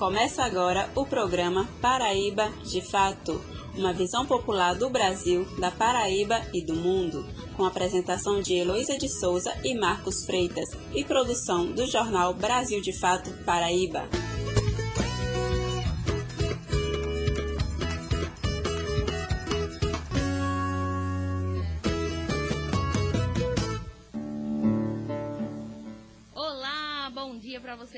Começa agora o programa Paraíba de Fato, uma visão popular do Brasil, da Paraíba e do mundo, com apresentação de Heloísa de Souza e Marcos Freitas e produção do jornal Brasil de Fato Paraíba.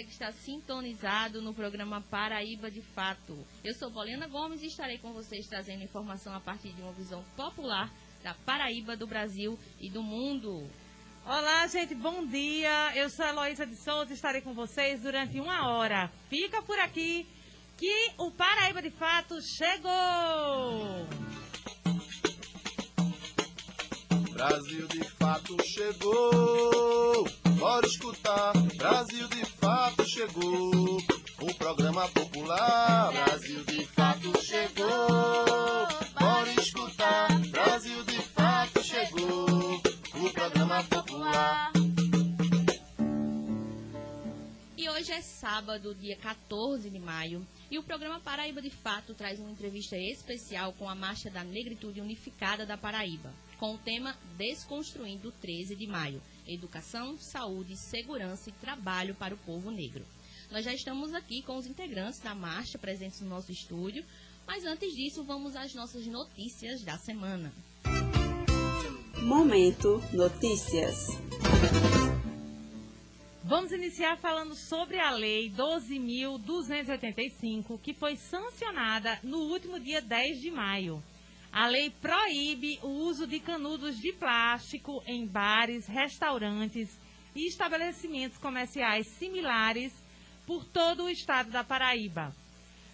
Você que está sintonizado no programa Paraíba de Fato. Eu sou Poliana Gomes e estarei com vocês trazendo informação a partir de uma visão popular da Paraíba, do Brasil e do mundo. Olá, gente, bom dia. Eu sou a Heloísa de Souza e estarei com vocês durante uma hora. Fica por aqui que o Paraíba de Fato chegou! Brasil de Fato chegou! Bora escutar, Brasil de fato chegou. O programa popular, Brasil de fato chegou. Bora escutar, Brasil de fato chegou. O programa popular. E hoje é sábado, dia 14 de maio, e o programa Paraíba de Fato traz uma entrevista especial com a Marcha da Negritude Unificada da Paraíba, com o tema Desconstruindo 13 de Maio educação, saúde, segurança e trabalho para o povo negro. Nós já estamos aqui com os integrantes da marcha presentes no nosso estúdio, mas antes disso, vamos às nossas notícias da semana. Momento Notícias. Vamos iniciar falando sobre a Lei 12.285, que foi sancionada no último dia 10 de maio. A lei proíbe o uso de canudos de plástico em bares, restaurantes e estabelecimentos comerciais similares por todo o estado da Paraíba.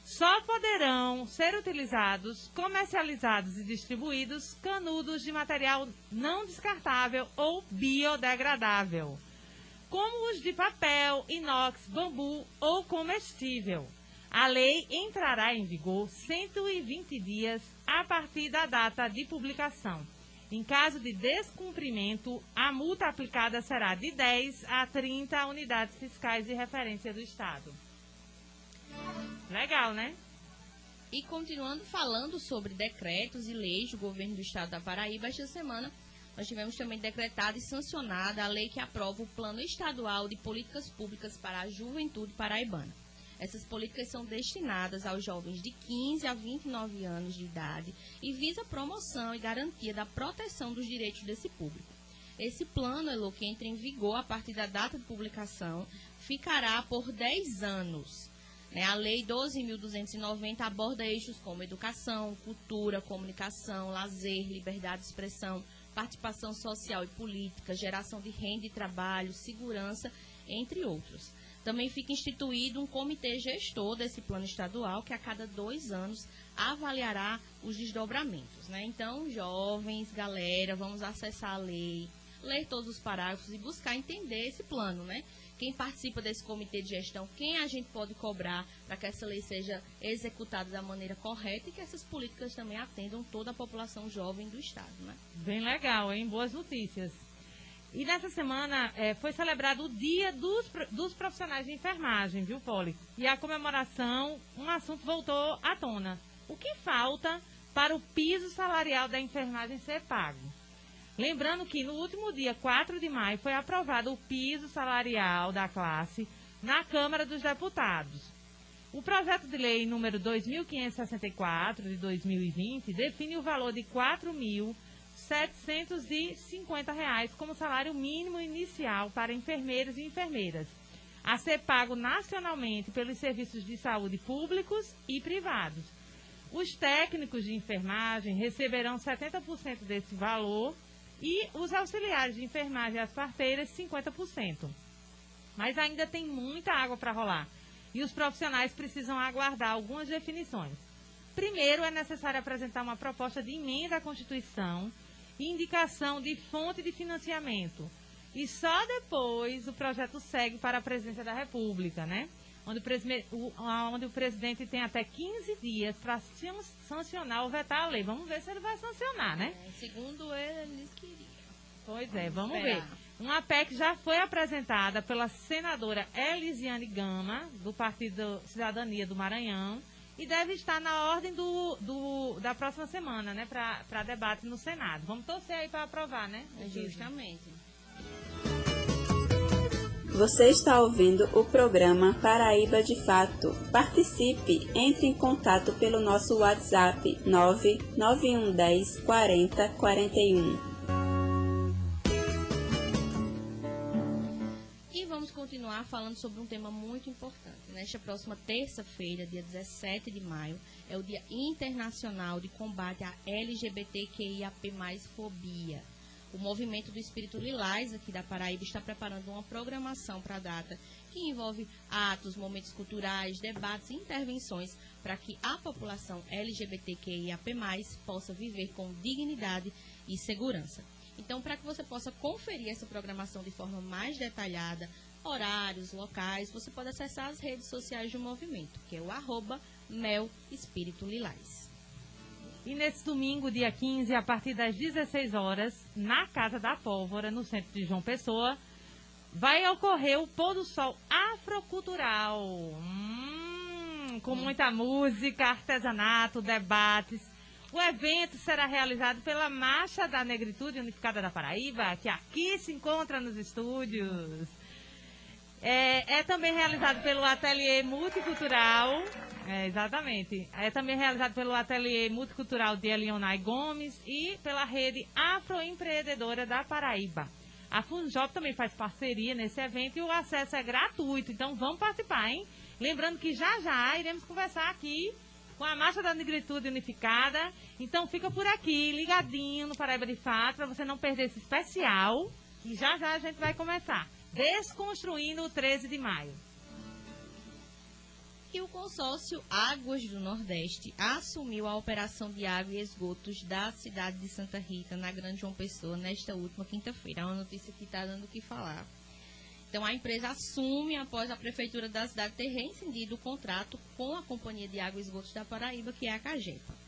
Só poderão ser utilizados, comercializados e distribuídos canudos de material não descartável ou biodegradável, como os de papel, inox, bambu ou comestível. A lei entrará em vigor 120 dias a partir da data de publicação. Em caso de descumprimento, a multa aplicada será de 10 a 30 unidades fiscais de referência do Estado. Legal, né? E continuando falando sobre decretos e leis do governo do Estado da Paraíba, esta semana nós tivemos também decretada e sancionada a lei que aprova o Plano Estadual de Políticas Públicas para a Juventude Paraibana. Essas políticas são destinadas aos jovens de 15 a 29 anos de idade e visa promoção e garantia da proteção dos direitos desse público. Esse plano, Elo, que entra em vigor a partir da data de publicação, ficará por 10 anos. Né? A Lei 12.290 aborda eixos como educação, cultura, comunicação, lazer, liberdade de expressão, participação social e política, geração de renda e trabalho, segurança, entre outros. Também fica instituído um comitê gestor desse plano estadual que a cada dois anos avaliará os desdobramentos. Né? Então, jovens, galera, vamos acessar a lei, ler todos os parágrafos e buscar entender esse plano, né? Quem participa desse comitê de gestão, quem a gente pode cobrar para que essa lei seja executada da maneira correta e que essas políticas também atendam toda a população jovem do Estado, né? Bem legal, hein? Boas notícias. E nessa semana é, foi celebrado o Dia dos, dos Profissionais de Enfermagem, viu, Poli? E a comemoração, um assunto voltou à tona. O que falta para o piso salarial da enfermagem ser pago? Lembrando que no último dia 4 de maio foi aprovado o piso salarial da classe na Câmara dos Deputados. O projeto de lei número 2564 de 2020 define o valor de R$ 4.000 750 reais como salário mínimo inicial para enfermeiros e enfermeiras, a ser pago nacionalmente pelos serviços de saúde públicos e privados. Os técnicos de enfermagem receberão 70% desse valor e os auxiliares de enfermagem e as parteiras 50%. Mas ainda tem muita água para rolar e os profissionais precisam aguardar algumas definições. Primeiro, é necessário apresentar uma proposta de emenda à Constituição indicação de fonte de financiamento. E só depois o projeto segue para a presidência da República, né? Onde o, onde o presidente tem até 15 dias para sancionar ou vetar a lei. Vamos ver se ele vai sancionar, né? É, segundo eles queriam. Pois é, vamos ver. Uma PEC já foi apresentada pela senadora Elisiane Gama, do Partido Cidadania do Maranhão, e deve estar na ordem do, do da próxima semana, né, para debate no Senado. Vamos torcer aí para aprovar, né? Justamente. Você está ouvindo o programa Paraíba de Fato. Participe, entre em contato pelo nosso WhatsApp 99110 40 continuar falando sobre um tema muito importante. Nesta próxima terça-feira, dia 17 de maio, é o Dia Internacional de Combate à LGBTQIAP+, fobia. O movimento do Espírito Lilás aqui da Paraíba está preparando uma programação para a data que envolve atos, momentos culturais, debates e intervenções para que a população LGBTQIAP+, possa viver com dignidade e segurança. Então, para que você possa conferir essa programação de forma mais detalhada, horários, locais, você pode acessar as redes sociais do movimento, que é o arroba Mel Espírito Lilás. E nesse domingo, dia 15, a partir das 16 horas, na Casa da Pólvora, no centro de João Pessoa, vai ocorrer o pôr do sol afrocultural. Hum, com muita música, artesanato, debates. O evento será realizado pela Marcha da Negritude Unificada da Paraíba, que aqui se encontra nos estúdios. É, é também realizado pelo Ateliê Multicultural é, exatamente. É também realizado pelo Ateliê Multicultural de Elionai Gomes e pela rede Afroempreendedora da Paraíba. A Funjop também faz parceria nesse evento e o acesso é gratuito, então vamos participar, hein? Lembrando que já já iremos conversar aqui com a Marcha da Negritude Unificada. Então fica por aqui, ligadinho no Paraíba de Fato, para você não perder esse especial, que já já a gente vai começar. Desconstruindo o 13 de maio que o consórcio Águas do Nordeste assumiu a operação de água e esgotos da cidade de Santa Rita, na Grande João Pessoa, nesta última quinta-feira. É uma notícia que está dando o que falar. Então, a empresa assume, após a prefeitura da cidade ter rescindido o contrato com a Companhia de Água e Esgotos da Paraíba, que é a CAGEPA.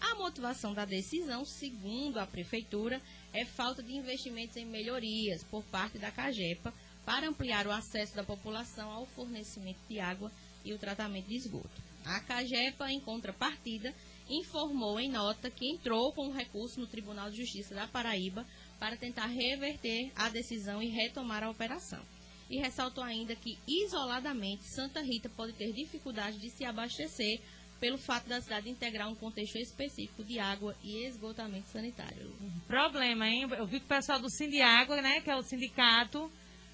A motivação da decisão, segundo a prefeitura, é falta de investimentos em melhorias por parte da CAGEPA para ampliar o acesso da população ao fornecimento de água e o tratamento de esgoto. A CAGEPA, em contrapartida, informou em nota que entrou com um recurso no Tribunal de Justiça da Paraíba para tentar reverter a decisão e retomar a operação. E ressaltou ainda que, isoladamente, Santa Rita pode ter dificuldade de se abastecer pelo fato da cidade integrar um contexto específico de água e esgotamento sanitário. Problema, hein? Eu vi que o pessoal do Sindiágua, né, que é o sindicato,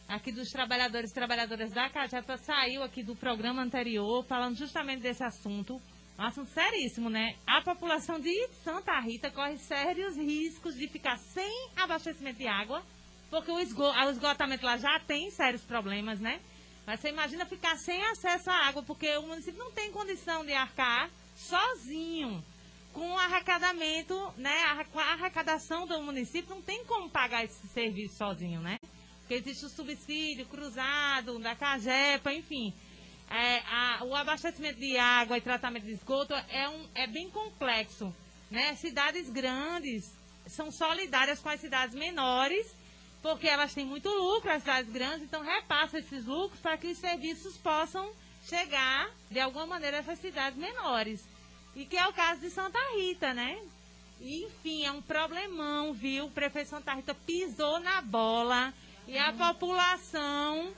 aqui dos trabalhadores e trabalhadoras da Cajepa saiu aqui do programa anterior falando justamente desse assunto. Um assunto seríssimo, né? A população de Santa Rita corre sérios riscos de ficar sem abastecimento de água, porque o, esgotamento lá já tem sérios problemas, né? Mas você imagina ficar sem acesso à água, porque o município não tem condição de arcar sozinho com o arrecadamento, né? A arrecadação do município não tem como pagar esse serviço sozinho, né? Porque existe o subsídio cruzado da CAGEPA, enfim. É, a, o abastecimento de água e tratamento de esgoto é, um, é bem complexo. Né? Cidades grandes são solidárias com as cidades menores, porque elas têm muito lucro, as cidades grandes, então repassa esses lucros para que os serviços possam chegar, de alguma maneira, a essas cidades menores. E que é o caso de Santa Rita, né? E, enfim, é um problemão, viu? O prefeito Santa Rita pisou na bola e a população,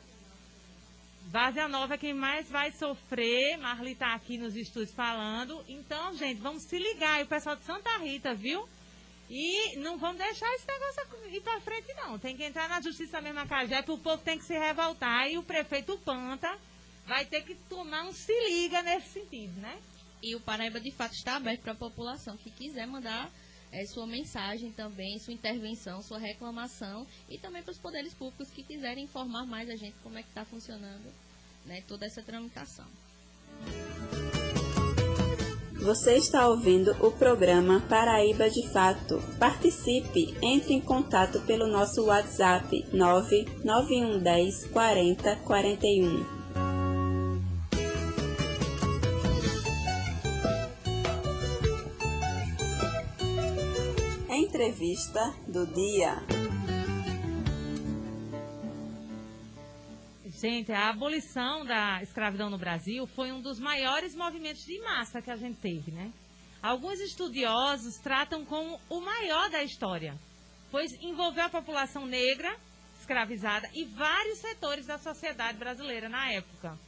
Várzea Nova é quem mais vai sofrer. Marli está aqui nos estúdios falando. Então, gente, vamos se ligar. E o pessoal de Santa Rita, viu? E não vamos deixar esse negócio ir para frente, não. Tem que entrar na justiça mesmo, a Cajepe. O povo tem que se revoltar. E o prefeito Panta vai ter que tomar um se liga nesse sentido, né? E o Paraíba, de fato, está aberto para a população que quiser mandar é, sua mensagem também, sua intervenção, sua reclamação e também para os poderes públicos que quiserem informar mais a gente como é que está funcionando né, toda essa tramitação. Você está ouvindo o programa Paraíba de Fato. Participe, entre em contato pelo nosso WhatsApp 99110 40 41. Entrevista do dia. Gente, a abolição da escravidão no Brasil foi um dos maiores movimentos de massa que a gente teve, né? Alguns estudiosos tratam como o maior da história, pois envolveu a população negra escravizada e vários setores da sociedade brasileira na época.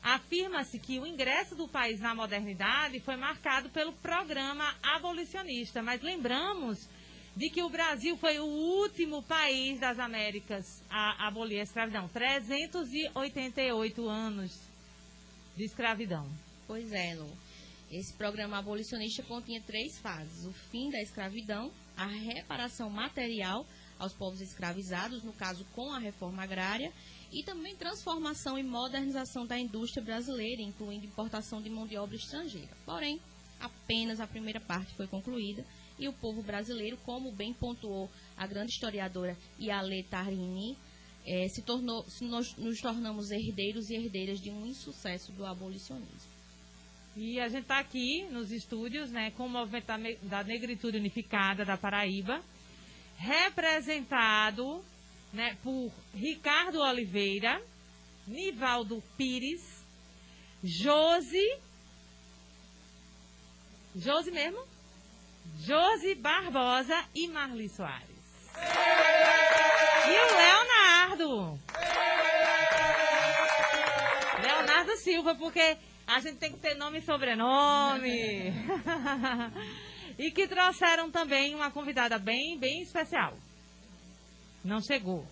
Afirma-se que o ingresso do país na modernidade foi marcado pelo programa abolicionista, mas lembramos de que o Brasil foi o último país das Américas a abolir a escravidão. 388 anos de escravidão. Pois é, Lu. Esse programa abolicionista continha três fases: o fim da escravidão, a reparação material aos povos escravizados, no caso com a reforma agrária, e também transformação e modernização da indústria brasileira, incluindo importação de mão de obra estrangeira. Porém, apenas a primeira parte foi concluída e o povo brasileiro, como bem pontuou a grande historiadora Yale Tarini, eh, se tornou, nos tornamos herdeiros e herdeiras de um insucesso do abolicionismo. E a gente está aqui nos estúdios, né, com o movimento da Negritude Unificada da Paraíba, representado né, por Ricardo Oliveira, Nivaldo Pires, Josi. Josi mesmo? Josi Barbosa e Marli Soares. E o Leonardo. Leonardo Silva, porque a gente tem que ter nome e sobrenome. e que trouxeram também uma convidada bem, bem especial. Não chegou.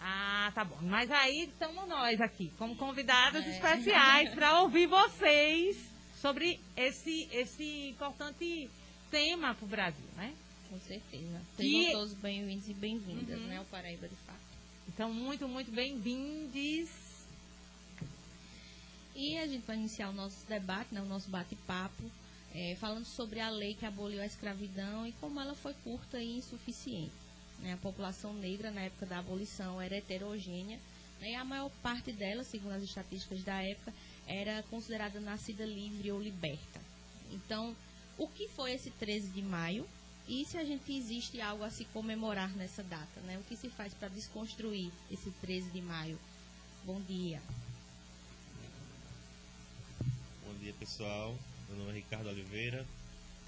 Ah, tá bom. Mas aí estamos nós aqui, como convidadas é. especiais, para ouvir vocês sobre esse, esse importante tema para o Brasil, né? Com certeza. Sejam todos bem-vindos e bem-vindas, uhum. né? O Paraíba de Fato. Então, muito, muito bem-vindos. E a gente vai iniciar o nosso debate, né? o nosso bate-papo é, falando sobre a lei que aboliu a escravidão e como ela foi curta e insuficiente. Né? A população negra, na época da abolição, era heterogênea né? e a maior parte dela, segundo as estatísticas da época, era considerada nascida livre ou liberta. Então, o que foi esse 13 de maio? E se a gente existe algo a se comemorar nessa data, né? O que se faz para desconstruir esse 13 de maio? Bom dia. Bom dia, pessoal. Meu nome é Ricardo Oliveira.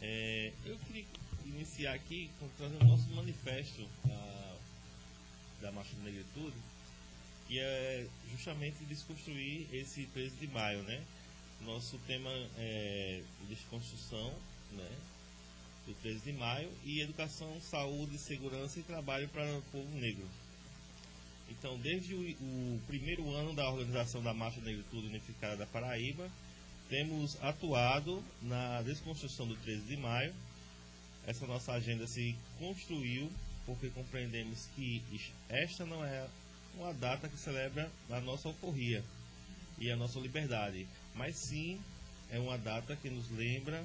É, eu queria iniciar aqui trazendo o nosso manifesto da, da Marcha da Negritude, que é justamente desconstruir esse 13 de maio, né? Nosso tema é desconstrução, né? Do 13 de maio e educação, saúde, segurança e trabalho para o povo negro. Então, desde o, o primeiro ano da organização da Marcha da Negritude Unificada da Paraíba, temos atuado na desconstrução do 13 de maio. Essa nossa agenda se construiu porque compreendemos que esta não é uma data que celebra a nossa alforria e a nossa liberdade, mas sim é uma data que nos lembra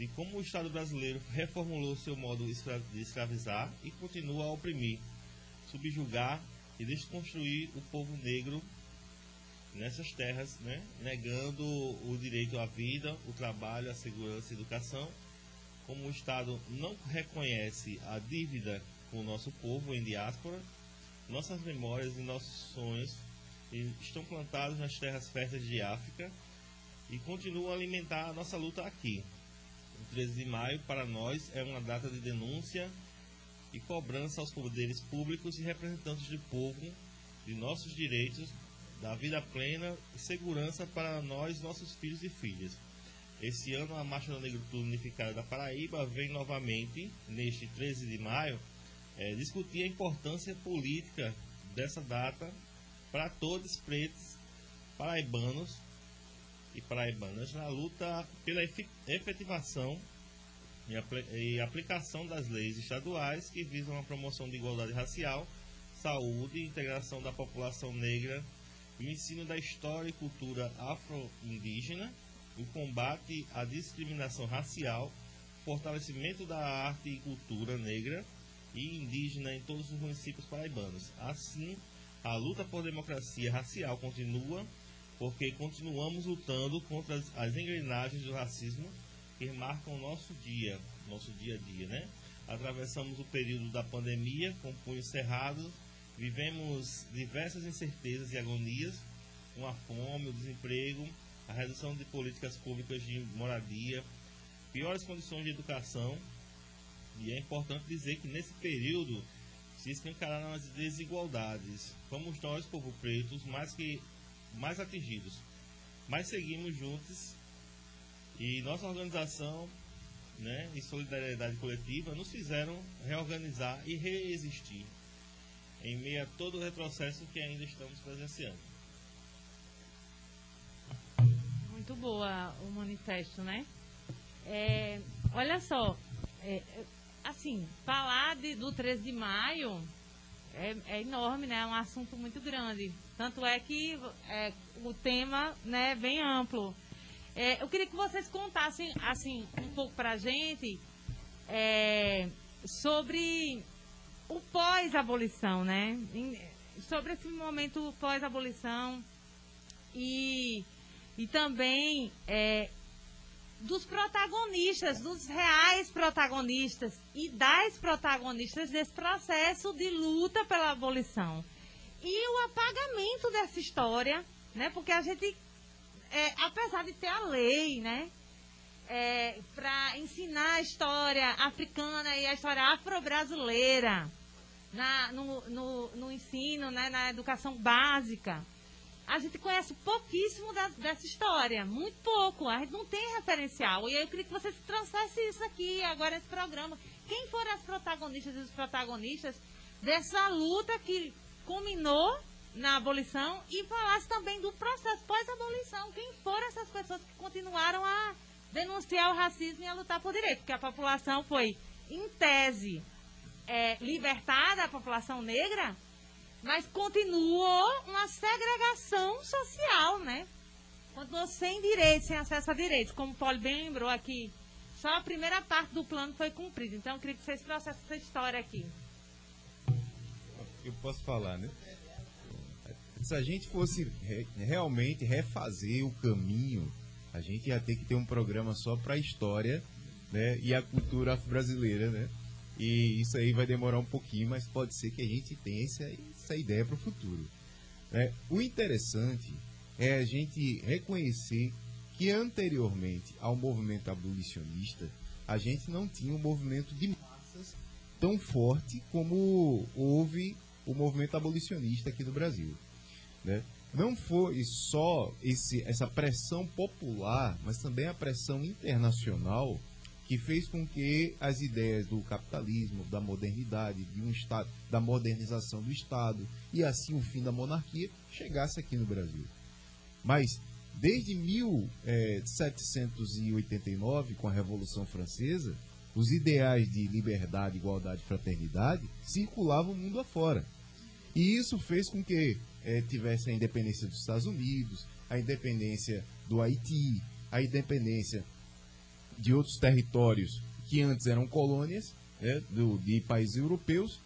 de como o Estado brasileiro reformulou seu modo de escravizar e continua a oprimir, subjugar e desconstruir o povo negro nessas terras, né, negando o direito à vida, o trabalho, a segurança e a educação. Como o Estado não reconhece a dívida com o nosso povo em diáspora, nossas memórias e nossos sonhos estão plantados nas terras férteis de África e continuam a alimentar a nossa luta aqui. O 13 de maio, para nós, é uma data de denúncia e cobrança aos poderes públicos e representantes do povo de nossos direitos da vida plena e segurança para nós, nossos filhos e filhas. Esse ano, a Marcha da Negritude Unificada da Paraíba vem novamente, neste 13 de maio, é, discutir a importância política dessa data para todos pretos paraibanos e paraibanas na luta pela efetivação e aplicação das leis estaduais que visam a promoção de igualdade racial, saúde e integração da população negra o ensino da história e cultura afro-indígena, o combate à discriminação racial, fortalecimento da arte e cultura negra e indígena em todos os municípios paraibanos. Assim, a luta por democracia racial continua, porque continuamos lutando contra as, as engrenagens do racismo que marcam o nosso dia, nosso dia a dia, né? Atravessamos o período da pandemia com punhos cerrados vivemos diversas incertezas e agonias, com a fome, o desemprego, a redução de políticas públicas de moradia, piores condições de educação. E é importante dizer que nesse período se escancararam as desigualdades. Fomos nós, povo preto, mais que mais atingidos. Mas seguimos juntos e nossa organização né, e solidariedade coletiva nos fizeram reorganizar e reexistir em meio a todo o retrocesso que ainda estamos presenciando. Muito boa o manifesto, né? É, olha só, é, assim, falar de, do 13 de maio é, é, enorme, né? É um assunto muito grande. Tanto é que é, o tema né, é bem amplo. É, eu queria que vocês contassem assim um pouco para a gente é, sobre o pós-abolição, né? sobre esse momento pós-abolição e, e também é, dos protagonistas, dos reais protagonistas e das protagonistas desse processo de luta pela abolição. E o apagamento dessa história, né? Porque a gente, é, apesar de ter a lei, né? É, para ensinar a história africana e a história afro-brasileira no, no, no, ensino, né, na educação básica a gente conhece pouquíssimo da, dessa história, muito pouco, a gente não tem referencial. E eu queria que vocês trouxessem isso aqui agora nesse programa. Quem foram as protagonistas e os protagonistas dessa luta que culminou na abolição e falasse também do processo pós-abolição. Quem foram essas pessoas que continuaram a denunciar o racismo e a lutar por direito? Porque a população foi, em tese, é, libertada, a população negra, mas continuou uma segregação social, né? Continuou sem direitos, sem acesso a direitos. Como o Paulo bem lembrou aqui, só a primeira parte do plano foi cumprida. Então, eu queria que vocês trouxessem essa história aqui. Eu posso falar, né? Se a gente fosse re realmente refazer o caminho, a gente ia ter que ter um programa só para a história né, e a cultura afro-brasileira, né? E isso aí vai demorar um pouquinho, mas pode ser que a gente tenha essa, essa ideia para o futuro. É, o interessante é a gente reconhecer que anteriormente ao movimento abolicionista, a gente não tinha um movimento de massas tão forte como houve o movimento abolicionista aqui no Brasil. Né? Não foi só esse, essa pressão popular, mas também a pressão internacional que fez com que as ideias do capitalismo, da modernidade, de um estado, da modernização do Estado e assim o fim da monarquia chegasse aqui no Brasil. Mas desde 1789, com a Revolução Francesa, os ideais de liberdade, igualdade fraternidade circulavam o mundo afora. E isso fez com que é, tivesse a independência dos Estados Unidos, a independência do Haiti, a independência de outros territórios que antes eram colônias né, do, de países europeus,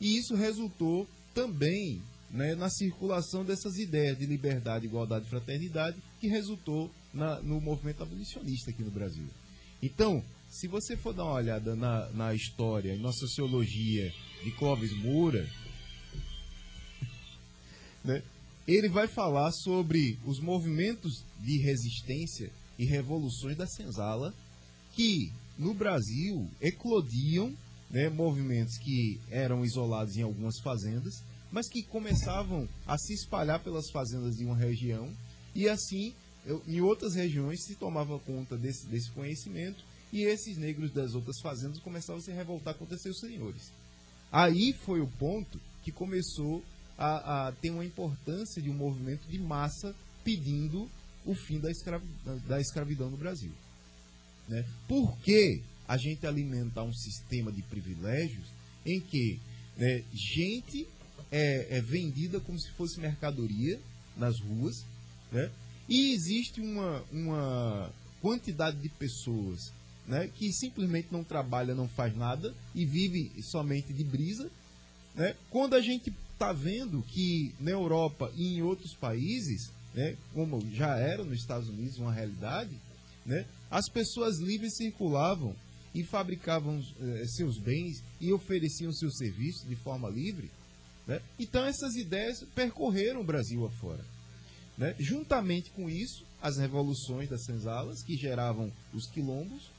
e isso resultou também né, na circulação dessas ideias de liberdade, igualdade e fraternidade, que resultou na, no movimento abolicionista aqui no Brasil. Então, se você for dar uma olhada na, na história e na sociologia de Clóvis Moura, né, ele vai falar sobre os movimentos de resistência e revoluções da senzala que no Brasil eclodiam né, movimentos que eram isolados em algumas fazendas, mas que começavam a se espalhar pelas fazendas de uma região e assim eu, em outras regiões se tomava conta desse, desse conhecimento e esses negros das outras fazendas começavam a se revoltar contra seus senhores. Aí foi o ponto que começou a, a ter uma importância de um movimento de massa pedindo o fim da, escravi, da escravidão no Brasil. Né? Por que a gente alimentar um sistema de privilégios em que né, gente é, é, vendida como se fosse mercadoria nas ruas, né? e existe uma, uma quantidade de pessoas né, que simplesmente não trabalha, não faz nada e vive somente de brisa, né? quando a gente está vendo que na Europa e em outros países, né, como já era nos Estados Unidos uma realidade, né, as pessoas livres circulavam e fabricavam eh, seus bens e ofereciam seus serviços de forma livre. Né? Então essas ideias percorreram o Brasil afora. Né? Juntamente com isso, as revoluções das senzalas, que geravam os quilombos,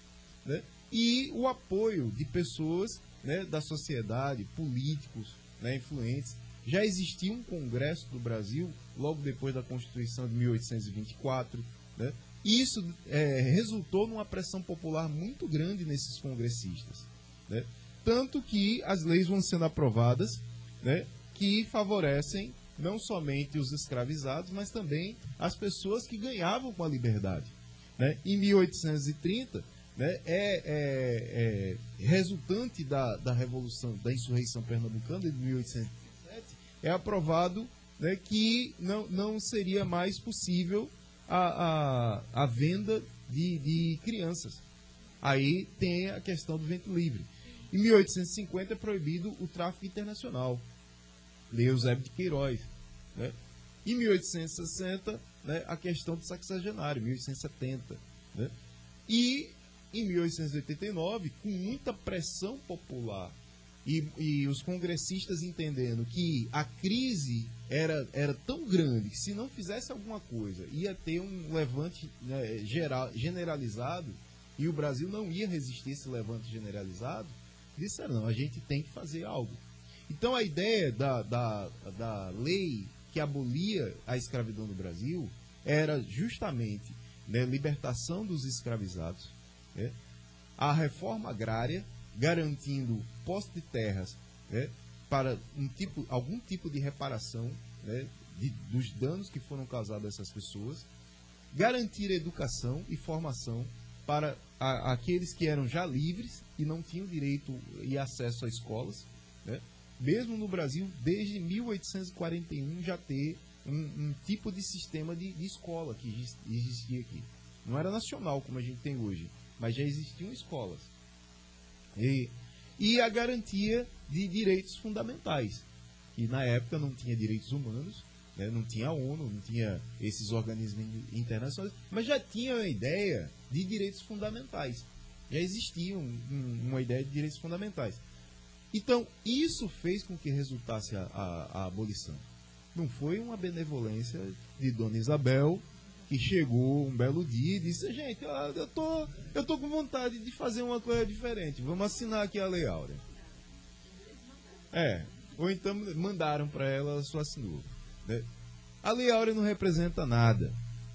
né? e o apoio de pessoas né, da sociedade, políticos, né, influentes. Já existia um Congresso do Brasil, logo depois da Constituição de 1824, né? E isso é, resultou numa pressão popular muito grande nesses congressistas. Né? Tanto que as leis vão sendo aprovadas né, que favorecem não somente os escravizados, mas também as pessoas que ganhavam com a liberdade. Né? Em 1830, né, é, é, é, resultante da, da Revolução, da Insurreição Pernambucana de 1807, é aprovado né, que não, não seria mais possível a, a, a venda de, de crianças. Aí tem a questão do vento livre. Em 1850 é proibido o tráfico internacional. Lei de Queiroz. Né? Em 1860, né, a questão do sexagenário, 1870. Né? E em 1889, com muita pressão popular e, e, os congressistas entendendo que a crise era, era tão grande que se não fizesse alguma coisa ia ter um levante né, geral, generalizado e o Brasil não ia resistir esse levante generalizado, disseram, não, a gente tem que fazer algo. Então a ideia da, da, da lei que abolia a escravidão no Brasil era justamente né, libertação dos escravizados, né? a reforma agrária, garantindo posse de terras né, para um tipo, algum tipo de reparação né, de, dos danos que foram causados a essas pessoas, garantir educação e formação para a, aqueles que eram já livres e não tinham direito e acesso a escolas. Né? Mesmo no Brasil, desde 1841 já ter um, um tipo de sistema de, de escola que existia aqui. Não era nacional como a gente tem hoje mas já existiam escolas. E, e a garantia de direitos fundamentais, que na época não tinha direitos humanos, né, não tinha a ONU, não tinha esses organismos internacionais, mas já tinha a ideia de direitos fundamentais. Já existia um, um, uma ideia de direitos fundamentais. Então, isso fez com que resultasse a, a, a abolição. Não foi uma benevolência de Dona Isabel que chegou um belo dia e disse: Gente, eu tô, eu tô com vontade de fazer uma coisa diferente. Vamos assinar aqui a Lei Áurea. É, ou então mandaram para ela, ela só assinou. Né? A Lei Áurea não representa nada.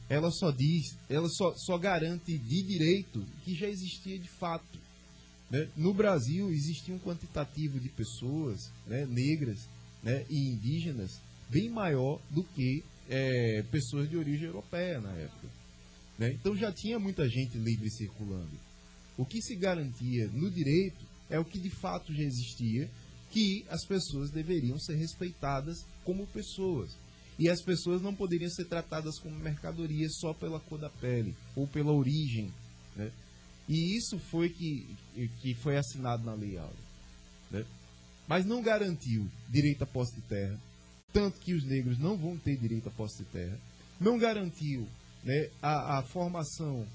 Ela só diz, ela só, só garante de direito que já existia de fato. Né? No Brasil existia um quantitativo de pessoas né, negras né, e indígenas bem maior do que é, pessoas de origem europeia na época. Né? Então já tinha muita gente livre circulando. O que se garantia no direito é o que de fato já existia, que as pessoas deveriam ser respeitadas como pessoas. E as pessoas não poderiam ser tratadas como mercadorias só pela cor da pele ou pela origem. Né? E isso foi que, que foi assinado na Lei Áurea. Né? Mas não garantiu direito à posse de terra, tanto que os negros não vão ter direito à posse de terra, não garantiu né, a, a formação,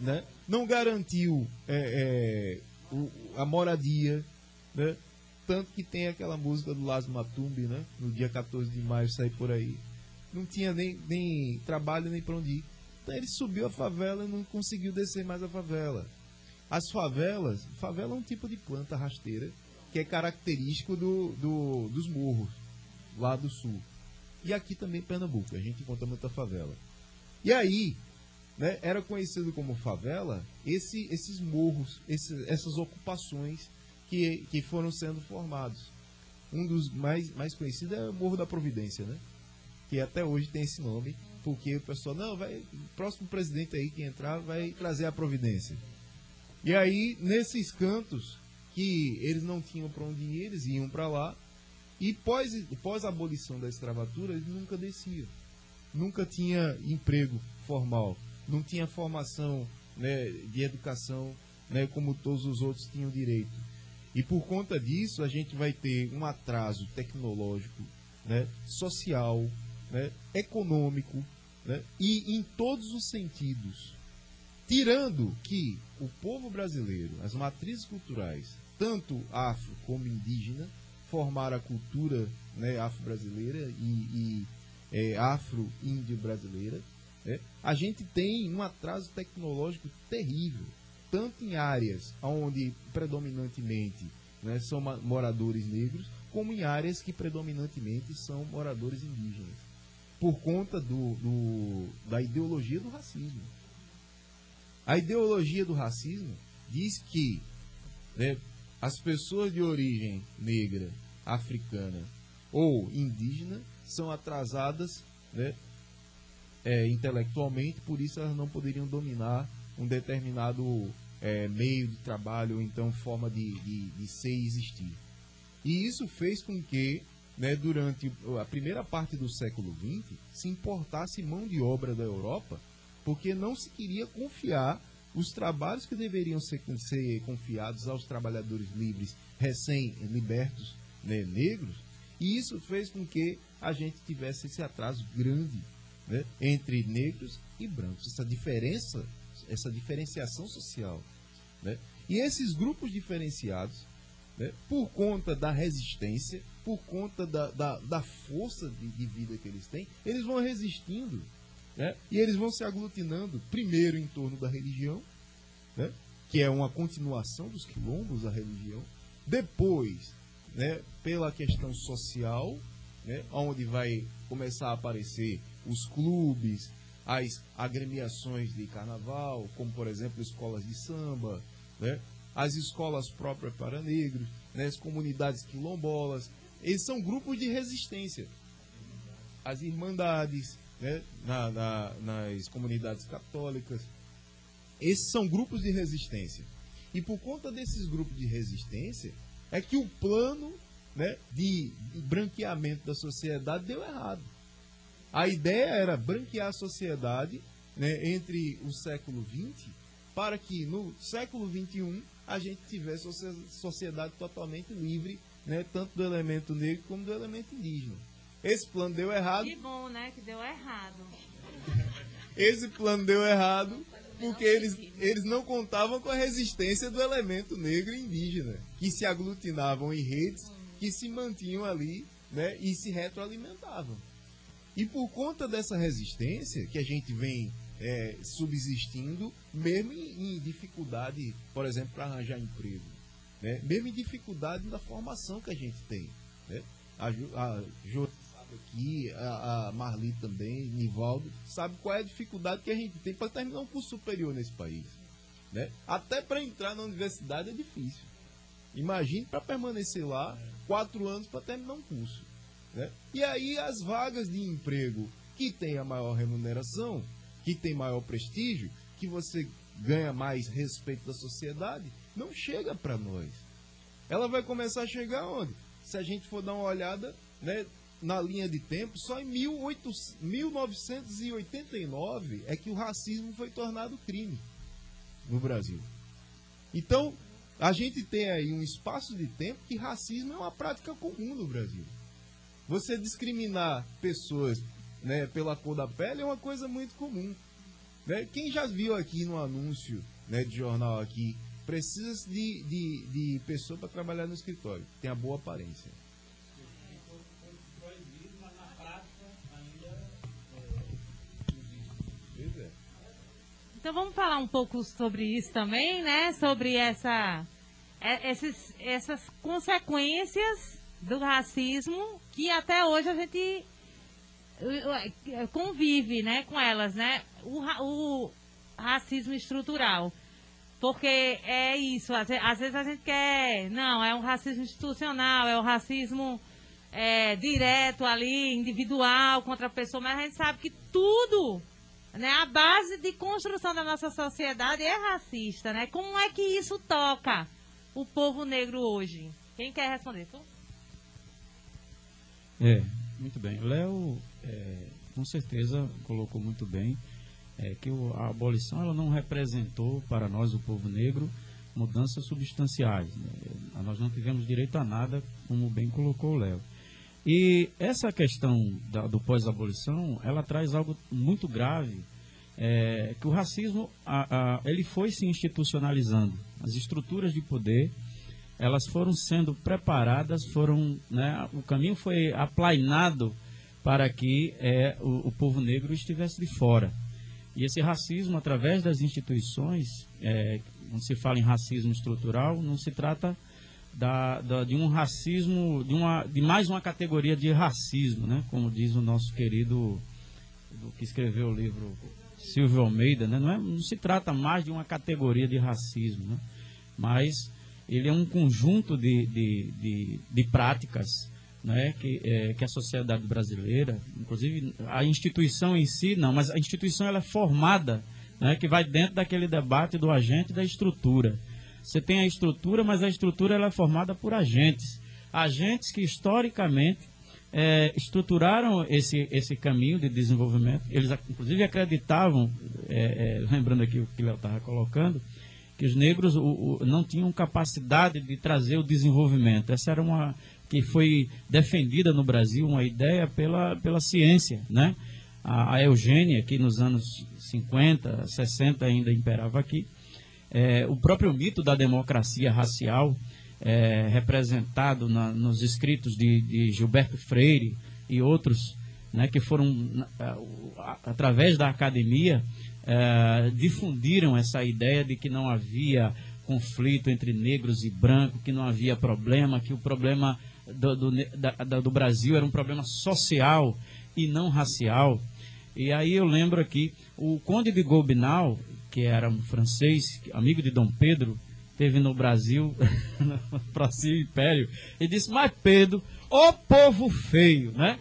né, não garantiu é, é, o, a moradia, né, tanto que tem aquela música do Las Matumbi, né, no dia 14 de maio, sair por aí. Não tinha nem, nem trabalho nem para onde ir. Então ele subiu a favela e não conseguiu descer mais a favela. As favelas, favela é um tipo de planta rasteira que é característico do, do, dos morros lá do sul. E aqui também em Pernambuco, a gente encontra muita favela. E aí, né, era conhecido como favela esse, esses morros, esses, essas ocupações que, que foram sendo formados. Um dos mais, mais conhecidos é o Morro da Providência, né? Que até hoje tem esse nome, porque o pessoal, não, vai, o próximo presidente aí que entrar vai trazer a providência. E aí, nesses cantos que eles não tinham para onde ir, eles iam para lá e pós, pós a abolição da escravatura, ele nunca descia. Nunca tinha emprego formal. Não tinha formação né, de educação né, como todos os outros tinham direito. E por conta disso, a gente vai ter um atraso tecnológico, né, social, né, econômico né, e em todos os sentidos. Tirando que o povo brasileiro, as matrizes culturais, tanto afro como indígena, formar a cultura né, afro-brasileira e, e é, afro-índio brasileira, né, a gente tem um atraso tecnológico terrível, tanto em áreas onde predominantemente né, são moradores negros, como em áreas que predominantemente são moradores indígenas, por conta do, do, da ideologia do racismo. A ideologia do racismo diz que né, as pessoas de origem negra, africana ou indígena são atrasadas né, é, intelectualmente, por isso elas não poderiam dominar um determinado é, meio de trabalho ou então forma de, de, de ser e existir. E isso fez com que, né, durante a primeira parte do século XX, se importasse mão de obra da Europa, porque não se queria confiar os trabalhos que deveriam ser, ser confiados aos trabalhadores livres, recém-libertos, né, negros, e isso fez com que a gente tivesse esse atraso grande né, entre negros e brancos, essa diferença, essa diferenciação social. Né? E esses grupos diferenciados, né, por conta da resistência, por conta da, da, da força de, de, vida que eles têm, eles vão resistindo né, e eles vão se aglutinando, primeiro em torno da religião, né, que é uma continuação dos quilombos da religião, depois né, pela questão social, né, onde vai começar a aparecer os clubes, as agremiações de carnaval, como por exemplo escolas de samba, né, as escolas próprias para negros, né, as comunidades quilombolas. Eles são grupos de resistência. As irmandades né, na, na, nas comunidades católicas. Esses são grupos de resistência. E por conta desses grupos de resistência, é que o plano né, de branqueamento da sociedade deu errado. A ideia era branquear a sociedade né, entre o século XX para que no século XXI a gente tivesse sociedade totalmente livre, né, tanto do elemento negro como do elemento indígena. Esse plano deu errado. Que bom, né? Que deu errado. Esse plano deu errado porque eles, eles não contavam com a resistência do elemento negro e indígena, que se aglutinavam em redes, que se mantinham ali né, e se retroalimentavam. E por conta dessa resistência que a gente vem é, subsistindo, mesmo em, em, dificuldade, por exemplo, para arranjar emprego, né? mesmo em dificuldade na formação que a gente tem. Né? A, a, aqui, a, a Marli também, Nivaldo, sabe qual é a dificuldade que a gente tem para terminar um curso superior nesse país. Né? Até para entrar na universidade é difícil. Imagine para permanecer lá quatro anos para terminar um curso. Né? E aí as vagas de emprego que tem a maior remuneração, que tem maior prestígio, que você ganha mais respeito da sociedade, não chega para nós. Ela vai começar a chegar onde? Se a gente for dar uma olhada né, na linha de tempo, só em 18, 1989 é que o racismo foi tornado crime no Brasil. Então, a gente tem aí um espaço de tempo que racismo é uma prática comum no Brasil. Você discriminar pessoas né, pela cor da pele é uma coisa muito comum. Né? Quem já viu aqui no anúncio né, de jornal aqui, precisa de, de, de pessoa para trabalhar no escritório, tem a boa aparência. Então vamos falar um pouco sobre isso também, né? Sobre essa, é, esses, essas consequências do racismo que até hoje a gente convive, né, com elas, né? O, o racismo estrutural. Porque é isso, às, vezes a gente quer, não, é um racismo institucional, é um racismo é, direto ali, individual contra a pessoa, mas a gente sabe que tudo né? A base de construção da nossa sociedade é racista, né? Como é que isso toca o povo negro hoje? Quem quer responder? Tu? É, muito bem. O Léo, é, com certeza, colocou muito bem é, que o, a abolição ela não representou para nós, o povo negro, mudanças substanciais. Né? Nós não tivemos direito a nada, como bem colocou o Léo. E essa questão da, do pós-abolição, ela traz algo muito grave, é, que o racismo, a, a, ele foi se institucionalizando. As estruturas de poder, elas foram sendo preparadas, foram, né, o caminho foi aplainado para que é, o, o, povo negro estivesse de fora. E esse racismo, através das instituições, é, quando se fala em racismo estrutural, não se trata da, da, de um racismo, de, uma, de mais uma categoria de racismo, né? como diz o nosso querido, do que escreveu o livro Silvio Almeida, né? não, é, não se trata mais de uma categoria de racismo, né? mas ele é um conjunto de, de, de, de práticas né, que, é, que a sociedade brasileira, inclusive a instituição em si, não, mas a instituição ela é formada, né, que vai dentro daquele debate do agente e da estrutura. Você tem a estrutura, mas a estrutura ela é formada por agentes. Agentes que historicamente é, estruturaram esse, esse caminho de desenvolvimento. Eles, inclusive, acreditavam, é, é, lembrando aqui o que Léo estava colocando, que os negros o, o, não tinham capacidade de trazer o desenvolvimento. Essa era uma que foi defendida no Brasil, uma ideia pela, pela ciência, né? A, a Eugênia, que nos anos 50, 60 ainda imperava aqui, é, o próprio mito da democracia racial, é, representado na, nos escritos de, de, Gilberto Freire e outros, né, que foram, através da academia, é, difundiram essa ideia de que não havia conflito entre negros e brancos, que não havia problema, que o problema do, do, da, do Brasil era um problema social e não racial. E aí eu lembro aqui, o Conde de Gobineau, que era um francês, amigo de Dom Pedro, teve no Brasil, no próximo Império, e disse, mas Pedro, o povo feio, né?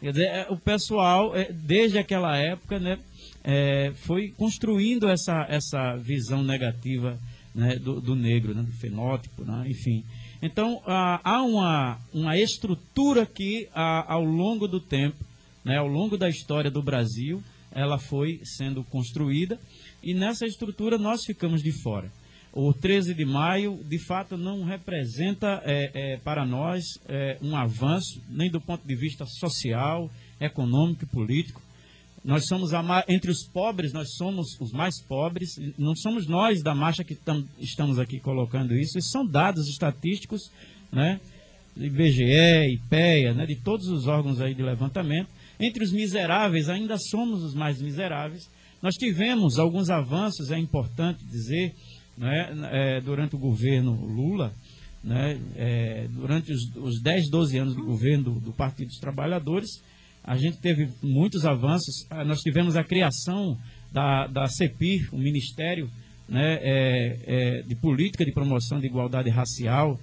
Quer dizer, é, o pessoal, é, desde aquela época, né, é, foi construindo essa, essa visão negativa né, do, do, negro, né, do fenótipo, né, enfim. Então, há uma, uma estrutura que, ao longo do tempo, né, ao longo da história do Brasil, ela foi sendo construída e nessa estrutura nós ficamos de fora. O 13 de maio, de fato, não representa é, é, para nós é, um avanço, nem do ponto de vista social, econômico e político. Nós somos, a, entre os pobres, nós somos os mais pobres, não somos nós da marcha que tam, estamos aqui colocando isso, isso são dados estatísticos, né? IBGE, IPEA, né, de todos os órgãos aí de levantamento. Entre os miseráveis, ainda somos os mais miseráveis, nós tivemos alguns avanços, é importante dizer, né, é, durante o governo Lula, né, é, durante os, os 10, 12 anos de governo do, do, Partido dos Trabalhadores, a gente teve muitos avanços. Ah, nós tivemos a criação da, da CEPIR, o Ministério né, é, é, de Política de Promoção de Igualdade Racial,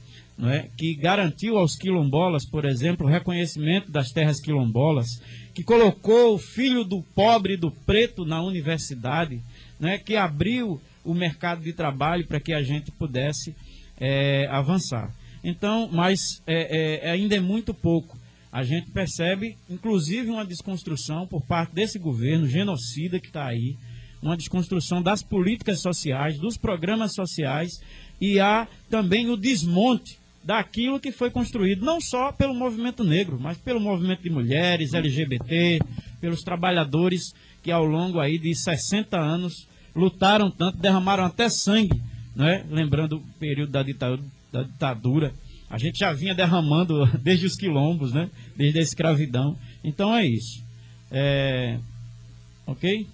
é, que garantiu aos quilombolas, por exemplo, o reconhecimento das terras quilombolas, que colocou o filho do pobre e do preto na universidade, né, que abriu o mercado de trabalho para que a gente pudesse é, avançar. Então, mas é, é, ainda é muito pouco. A gente percebe, inclusive, uma desconstrução por parte desse governo genocida que está aí, uma desconstrução das políticas sociais, dos programas sociais, e há também o desmonte daquilo que foi construído não só pelo movimento negro, mas pelo movimento de mulheres, LGBT, pelos trabalhadores que ao longo aí de 60 anos lutaram tanto, derramaram até sangue, né? lembrando o período da ditadura, da ditadura. A gente já vinha derramando desde os quilombos, né? desde a escravidão. Então é isso. É... Ok?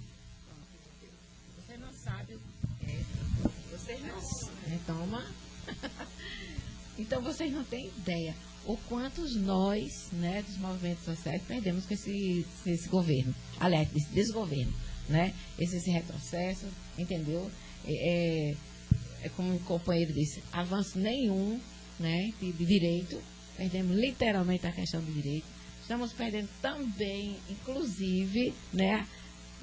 Então vocês não têm ideia o quantos nós, né, dos movimentos sociais, perdemos com esse, esse governo. Aliás, esse desgoverno, né? Esse, esse retrocesso, entendeu? É, é, é como o companheiro disse, avanço nenhum, né, de, de direito. Perdemos literalmente a questão do direito. Estamos perdendo também, inclusive, né,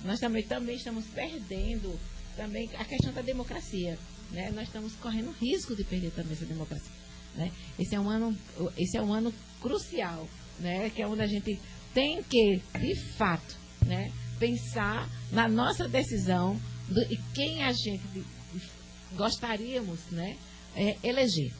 nós também, também estamos perdendo também a questão da democracia. Né? Nós estamos correndo risco de perder também essa democracia. Né? Esse, é um ano, esse é um ano crucial, né? que é onde a gente tem que, de fato, né? pensar na nossa decisão do, e quem a gente gostaríamos né? É, eleger.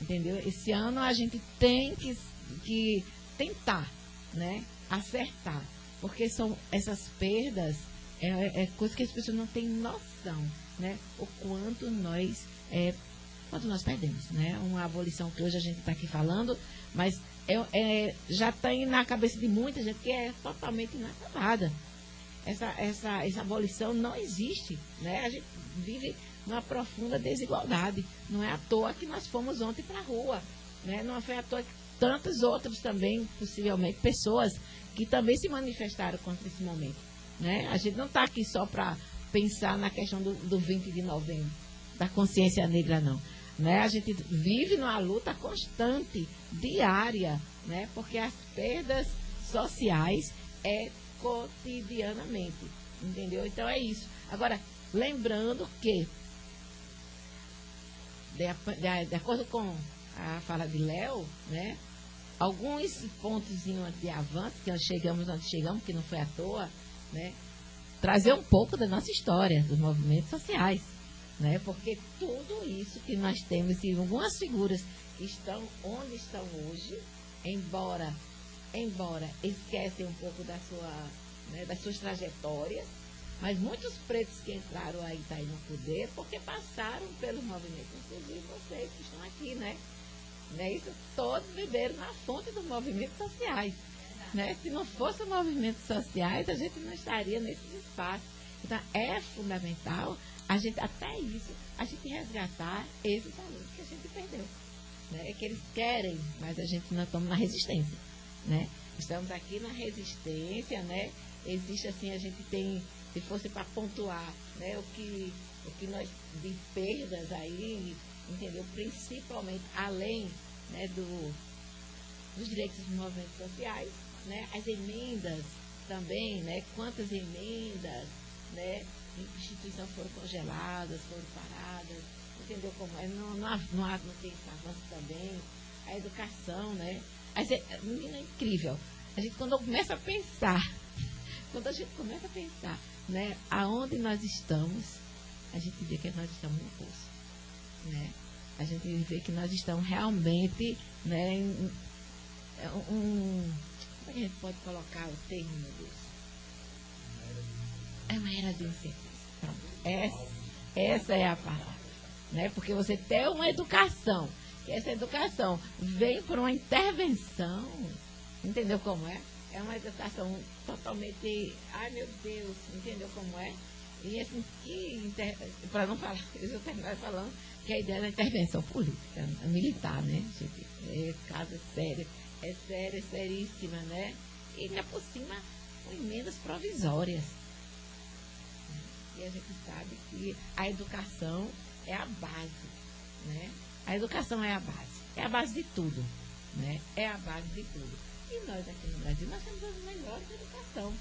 Entendeu? Esse ano a gente tem que, que tentar né? acertar, porque são essas perdas, é, é coisa que as pessoas não têm noção, né? O quanto nós é, quanto nós perdemos, né? Uma abolição que hoje a gente está aqui falando, mas é, é, já tem na cabeça de muita gente que é totalmente inacabada. Essa, essa, essa abolição não existe, né? A gente vive numa profunda desigualdade. Não é à toa que nós fomos ontem para a rua, né? Não foi à toa que tantos outros também, possivelmente, pessoas que também se manifestaram contra esse momento, né? A gente não está aqui só para pensar na questão do, do 20 de novembro, da consciência negra, não. Né? A gente vive numa luta constante, diária, né? porque as perdas sociais é cotidianamente. Entendeu? Então é isso. Agora, lembrando que, de, de, de acordo com a fala de Léo, né? alguns pontos de avanço, que nós chegamos onde chegamos, que não foi à toa, né? trazer um pouco da nossa história, dos movimentos sociais. Né? Porque tudo isso que nós temos e algumas figuras que estão onde estão hoje, embora, embora esquecem um pouco da sua, né, das suas trajetórias, mas muitos pretos que entraram aí, tá aí no poder, porque passaram pelo movimento, inclusive vocês que estão aqui, né? né? Isso todos beberam na fonte dos movimentos sociais. Né? Se não fossem movimentos sociais, a gente não estaria nesses espaços. Então, é fundamental a gente, até isso, a gente resgatar esses alunos que a gente perdeu. Né? Que eles querem, mas a gente não estamos na resistência. Né? Estamos aqui na resistência, né? Existe assim, a gente tem, se fosse para pontuar, né, o que, o que nós de perdas aí, entendeu? Principalmente além né, do, dos direitos dos movimentos sociais, né? As emendas também, né? Quantas emendas, né? Instituições foram congeladas, foram paradas, entendeu como é? Não, não, não, não tem esse avanço também. A educação, né? A gente, menina, é incrível. A gente quando começa a pensar, quando a gente começa a pensar, né? Aonde nós estamos, a gente vê que nós estamos no poço, né? A gente vê que nós estamos realmente, né? Em, um, como é que a gente pode colocar o termo, meu Deus? É uma era de incerteza. Essa, essa é a palavra. Né? Porque você tem uma educação. E essa educação vem por uma intervenção. Entendeu como é? É uma educação totalmente. Ai meu Deus, entendeu como é? E assim, inter... para não falar, eu terminar falando que a ideia da intervenção política, militar, né, gente? É caso sério é séria, é seríssima, né? E ainda por cima com emendas provisórias. E a gente sabe que a educação é a base, né? A educação é a base, é a base de tudo, né? É a base de tudo. E nós aqui no Brasil, nós temos as melhores educação,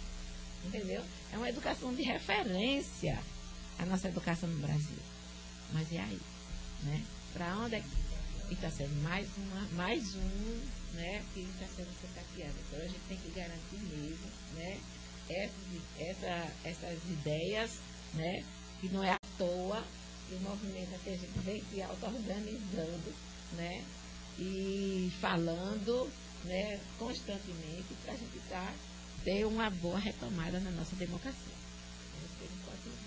entendeu? É uma educação de referência, a nossa educação no Brasil. Mas e aí, né? Para onde é que está sendo mais, uma, mais um né, que está sendo sacateado. Então a gente tem que garantir mesmo né, essas, essa, essas ideias, né, que não é à toa que o movimento que a gente vem se auto-organizando né, e falando né, constantemente para a gente tá, ter uma boa retomada na nossa democracia.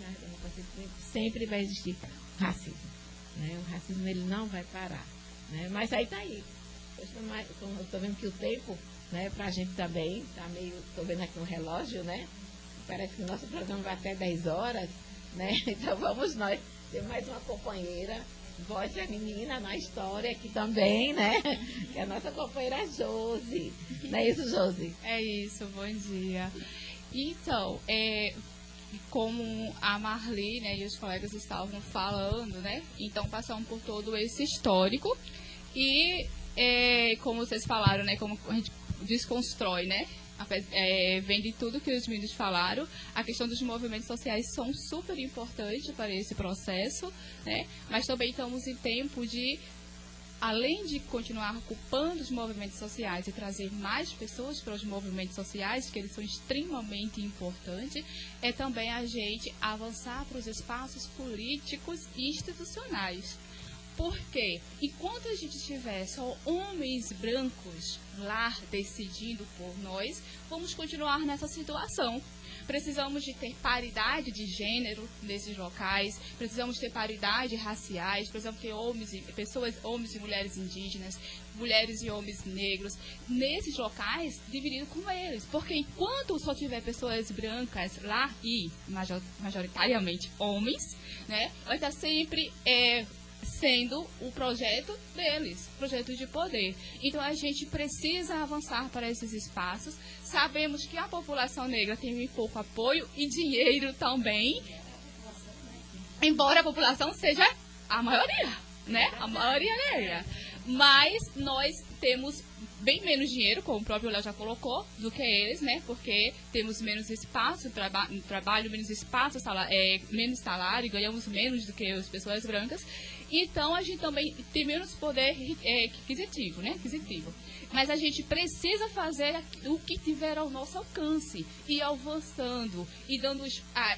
A democracia sempre vai existir racismo. Né? O racismo ele não vai parar. Né? Mas aí tá aí. Estou vendo que o tempo, né, pra gente também, tá meio. Estou vendo aqui um relógio, né? Parece que o nosso programa vai até 10 horas, né? Então vamos nós ter mais uma companheira, voz feminina na história aqui também, né? Que é a nossa companheira Josi. Não é isso, Josi? É isso, bom dia. Então, é, como a Marli né, e os colegas estavam falando, né? Então passamos por todo esse histórico e é, como vocês falaram, né? Como a gente desconstrói, né? É, vem de tudo que os meninos falaram. A questão dos movimentos sociais são super importantes para esse processo, né? Mas também estamos em tempo de além de continuar ocupando os movimentos sociais e trazer mais pessoas para os movimentos sociais, que eles são extremamente importantes, é também a gente avançar para os espaços políticos e institucionais. Porque enquanto a gente tiver só homens brancos lá decidindo por nós, vamos continuar nessa situação. Precisamos de ter paridade de gênero nesses locais, precisamos ter paridade raciais, precisamos ter homens e, pessoas, homens e mulheres indígenas, mulheres e homens negros nesses locais dividido com eles. Porque enquanto só tiver pessoas brancas lá e majoritariamente homens, né, vai estar sempre é, sendo o projeto deles, projeto de poder. Então a gente precisa avançar para esses espaços. Sabemos que a população negra tem pouco apoio e dinheiro também, embora a população seja a maioria, né? A maioria negra. Mas nós temos bem menos dinheiro, como o próprio Léo já colocou, do que eles, né? Porque temos menos espaço, traba trabalho, menos espaço, salário, é, menos salário, ganhamos menos do que as pessoas brancas. Então a gente também tem menos poder é, aquisitivo, né? Aquisitivo. Mas a gente precisa fazer o que tiver ao nosso alcance, e avançando e dando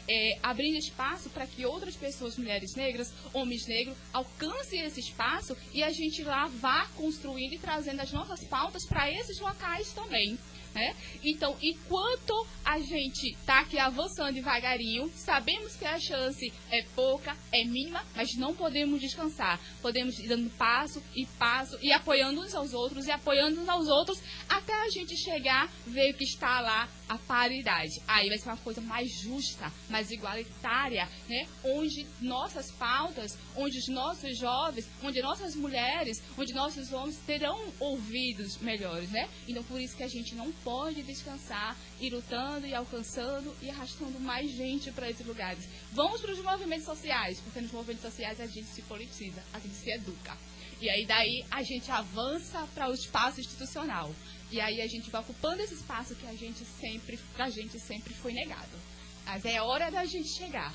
é, abrindo espaço para que outras pessoas, mulheres negras, homens negros, alcancem esse espaço e a gente lá vá construindo e trazendo as nossas pautas para esses locais também. Né? Então, enquanto a gente está aqui avançando devagarinho, sabemos que a chance é pouca, é mínima, mas não podemos descansar. Podemos ir dando passo e passo e apoiando uns aos outros e apoiando uns aos outros até a gente chegar, ver que está lá a paridade. Aí vai ser uma coisa mais justa, mais igualitária, né? Onde nossas pautas, onde os nossos jovens, onde nossas mulheres, onde nossos homens terão ouvidos melhores, né? Então por isso que a gente não pode descansar, ir lutando e alcançando e arrastando mais gente para esses lugares. Vamos para os movimentos sociais, porque nos movimentos sociais a gente se politiza, a gente se educa. E aí daí a gente avança para o espaço institucional. E aí a gente vai ocupando esse espaço que a gente sempre, pra gente sempre foi negado. Mas é hora da gente chegar.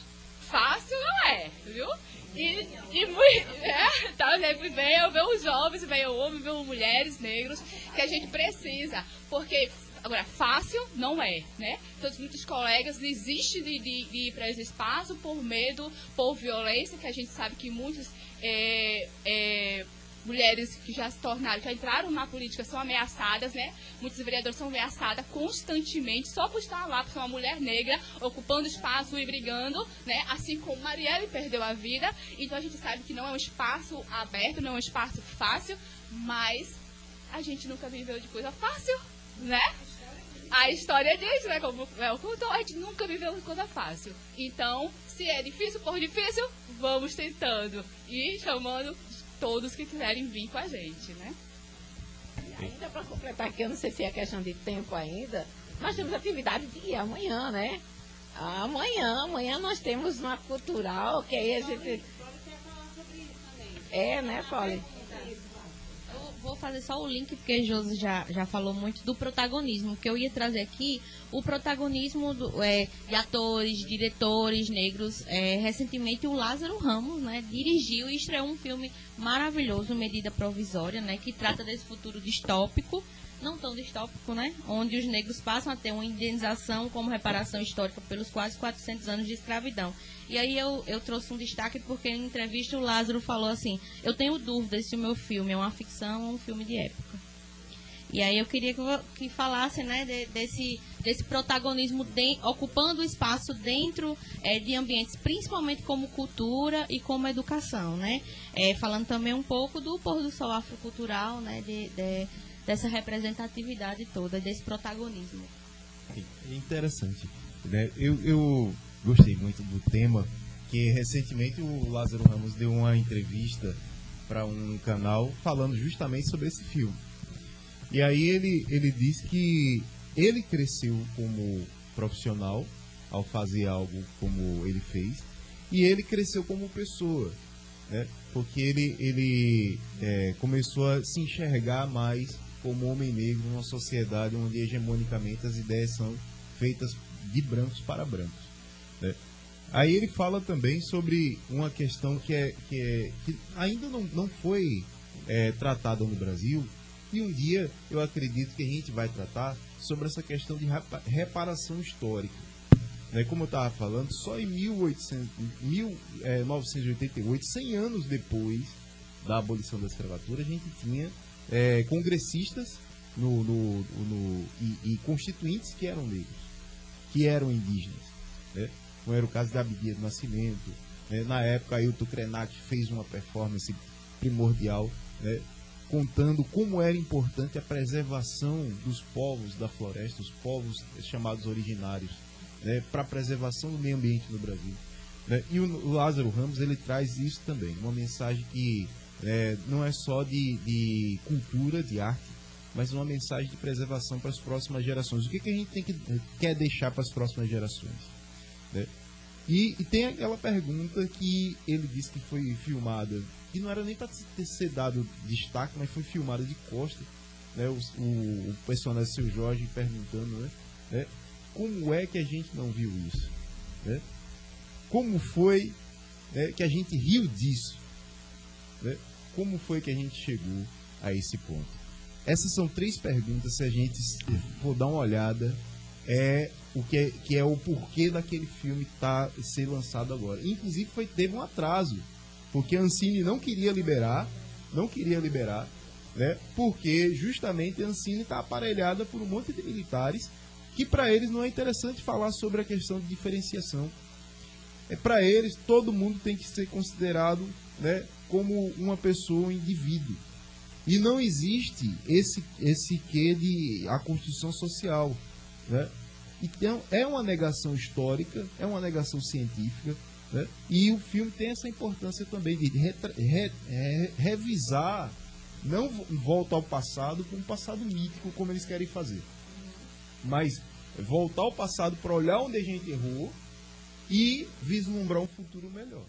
Fácil não é, viu? E, e muito, é, tá, sempre vem, ver os jovens, vem o homem, vem mulheres, negros, que a gente precisa. Porque Agora, fácil não é, né? Todos muitos colegas desistem de, de, de ir para esse espaço por medo, por violência, que a gente sabe que muitos é, é, mulheres que já se tornaram, já entraram na política são ameaçadas, né? Muitos vereadores são ameaçadas constantemente só por estar lá, por ser uma mulher negra, ocupando espaço e brigando, né? Assim como Marielle perdeu a vida. Então a gente sabe que não é um espaço aberto, não é um espaço fácil, mas a gente nunca viveu de coisa fácil, né? A história diz, né? Como é o contou, a gente nunca viveu de coisa fácil. Então, se é difícil por difícil, vamos tentando. E chamando todos que quiserem vir com a gente, né? Ainda para completar aqui, eu não sei se é questão de tempo ainda, nós temos atividade de amanhã, né? Amanhã, amanhã nós temos uma cultural, que aí a gente. É, né, Fole? Vou fazer só o link, porque Josi já, já falou muito do protagonismo. que eu ia trazer aqui, o protagonismo do, é, de atores, diretores negros. É, recentemente o Lázaro Ramos né, dirigiu e estreou um filme maravilhoso, Medida Provisória, né, que trata desse futuro distópico não tão distópico, né? Onde os negros passam a ter uma indenização como reparação histórica pelos quase 400 anos de escravidão. E aí eu, eu trouxe um destaque porque em entrevista o Lázaro falou assim: Eu tenho dúvidas se o meu filme é uma ficção ou um filme de época. E aí eu queria que, que falasse né, de, desse, desse protagonismo de, ocupando o espaço dentro é, de ambientes, principalmente como cultura e como educação, né? É, falando também um pouco do pôr do sol afrocultural, né? De, de, dessa representatividade toda, desse protagonismo. É interessante. Né? Eu, eu gostei muito do tema, que recentemente o Lázaro Ramos deu uma entrevista para um canal falando justamente sobre esse filme. E aí ele, ele disse que ele cresceu como profissional ao fazer algo como ele fez, e ele cresceu como pessoa, né? porque ele, ele é, começou a se enxergar mais como homem negro numa sociedade onde hegemonicamente as ideias são feitas de brancos para brancos. Né? Aí ele fala também sobre uma questão que, é, que, é, que ainda não, não foi é, tratada no Brasil, e um dia eu acredito que a gente vai tratar sobre essa questão de reparação histórica. Né? Como eu estava falando, só em 1800, 1988, 100 anos depois da abolição da escravatura, a gente tinha é, congressistas no, no, no e, e, constituintes que eram negros, que eram indígenas. Né? Como era o caso da Abdias do Nascimento. Né? Na época, Ailton Krenak fez uma performance primordial, né? contando como era importante a preservação dos povos da floresta, os povos chamados originários, né? para a preservação do meio ambiente no Brasil. Né? E o Lázaro Ramos ele traz isso também, uma mensagem que é, não é só de, de cultura, de arte, mas uma mensagem de preservação para as próximas gerações. O que, que a gente tem que, quer deixar para as próximas gerações? Né? E, e, tem aquela pergunta que ele disse que foi filmada, que não era nem para ser dado destaque, mas foi filmada de costa. Né? O, o, o personagem seu Jorge perguntando, né? né? Como é que a gente não viu isso? Né? Como foi né, que a gente riu disso? Né? Como foi que a gente chegou a esse ponto? Essas são três perguntas, se a gente for dar uma olhada, é o que é, que é o porquê daquele filme tá ser lançado agora. Inclusive foi teve um atraso, porque a Ancine não queria liberar, não queria liberar, né? Porque justamente a Ancine está aparelhada por um monte de militares que para eles não é interessante falar sobre a questão de diferenciação. É para eles todo mundo tem que ser considerado, né, como uma pessoa, um indivíduo. E não existe esse, esse quê de a construção social. Né? Então, é uma negação histórica, é uma negação científica, né? e o filme tem essa importância também de re, re, revisar, não voltar ao passado com um passado mítico, como eles querem fazer, mas voltar ao passado para olhar onde a gente errou e vislumbrar um futuro melhor.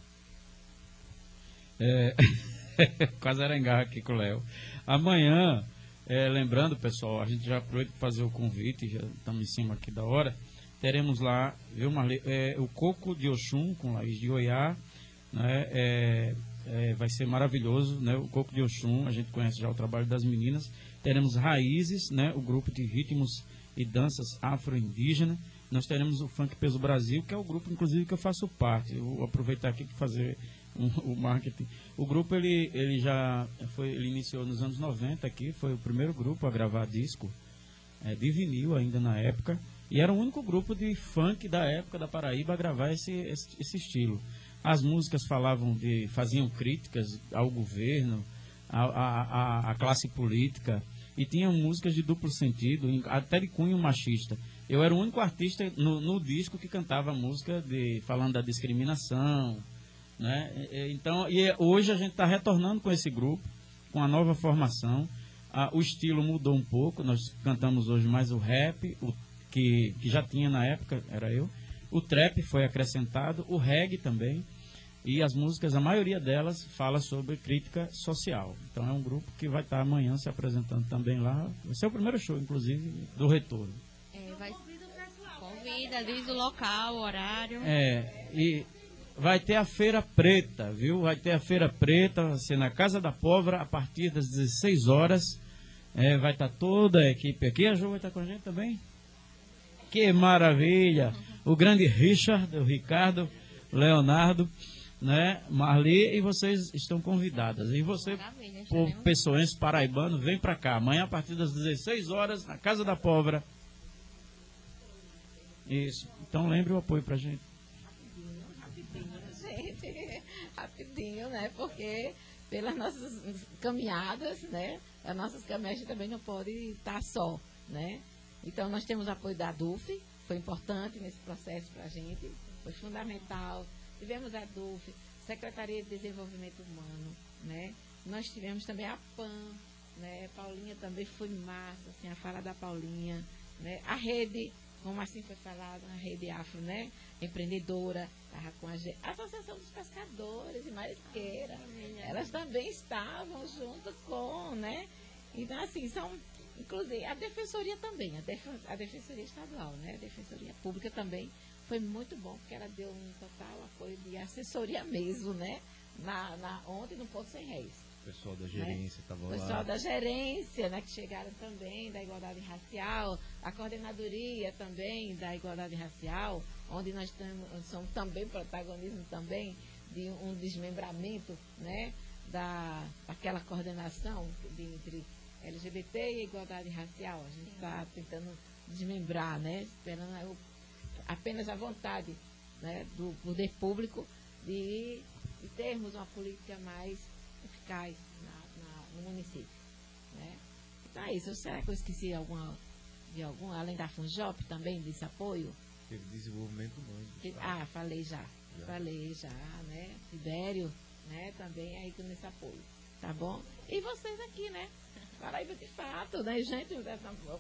É... Quase arangar aqui com o Léo. Amanhã, é, lembrando, pessoal, a gente já aproveita para fazer o convite, já estamos em cima aqui da hora. Teremos lá, viu, é, o Coco de Oxum, com Laís de Oiá. Né, é, é, vai ser maravilhoso, né? O Coco de Oxum, a gente conhece já o trabalho das meninas. Teremos Raízes, né? O grupo de ritmos e danças afro-indígena. Nós teremos o Funk Peso Brasil, que é o grupo, inclusive, que eu faço parte. Eu vou aproveitar aqui para fazer o marketing. O grupo ele, ele já foi, ele iniciou nos anos 90 aqui, foi o primeiro grupo a gravar disco é, de vinil ainda na época. E era o único grupo de funk da época da Paraíba a gravar esse, esse, esse estilo. As músicas falavam de. faziam críticas ao governo, à, à, classe política, e tinham músicas de duplo sentido, até de cunho machista. Eu era o único artista no, no disco que cantava música de, falando da discriminação, né? Então, e hoje a gente está retornando com esse grupo, com a nova formação. Ah, o estilo mudou um pouco, nós cantamos hoje mais o rap, o, que, que já tinha na época, era eu. O trap foi acrescentado, o reggae também. E as músicas, a maioria delas, fala sobre crítica social. Então é um grupo que vai estar tá amanhã se apresentando também lá. Vai ser o primeiro show, inclusive, do retorno. É, vai... Convida, diz o local, o horário. É, e vai ter a Feira Preta, viu? Vai ter a Feira Preta, vai ser na Casa da Pólvora, a partir das 16 horas. É, vai estar tá toda a equipe aqui. A Ju vai estar tá com a gente também? Que maravilha! O grande Richard, o Ricardo, o Leonardo, né? Marli, e vocês estão convidadas. E você, povo pessoense paraibano, vem para cá. Amanhã, a partir das 16 horas, na Casa da Pólvora. Isso. Então lembre o apoio pra gente. Né? Porque pelas nossas caminhadas, né? As nossas caminhadas também não pode estar só, né? Então nós temos apoio da DUF, foi importante nesse processo para a gente, foi fundamental. Tivemos a DUF, Secretaria de Desenvolvimento Humano, né? Nós tivemos também a PAN, né? Paulinha também foi massa, assim, a fala da Paulinha, né? A rede, como assim foi falado, a rede afro, né? Empreendedora, estava com a, Associação dos Pescadores e Marisqueira. Elas também estavam junto com, né? Então, assim, são. Inclusive, a Defensoria também, a, Def, a Defensoria Estadual, né? A Defensoria Pública também foi muito bom, porque ela deu um total apoio de assessoria mesmo, né? Na, na, ontem no Ponto Sem Reis. O pessoal da gerência estava né? lá. O pessoal da gerência, né, que chegaram também da igualdade racial, a coordenadoria também da igualdade racial, onde nós temos, somos também protagonismo também de um desmembramento, né, da, daquela coordenação de, entre LGBT e igualdade racial. A gente está tentando desmembrar, né? Esperando a- o- apenas a vontade né, do poder público de, de termos uma política mais eficaz na- na- no município. Né? Então é isso. Será que eu esqueci alguma, de algum, além da FUNJOP também, desse apoio? Teve desenvolvimento humano. Que- ah, falei já. Já. Falei já, né? Tibério, né? Também aí com esse apoio. Tá bom? E vocês aqui, né? Paraíba de fato, né, gente?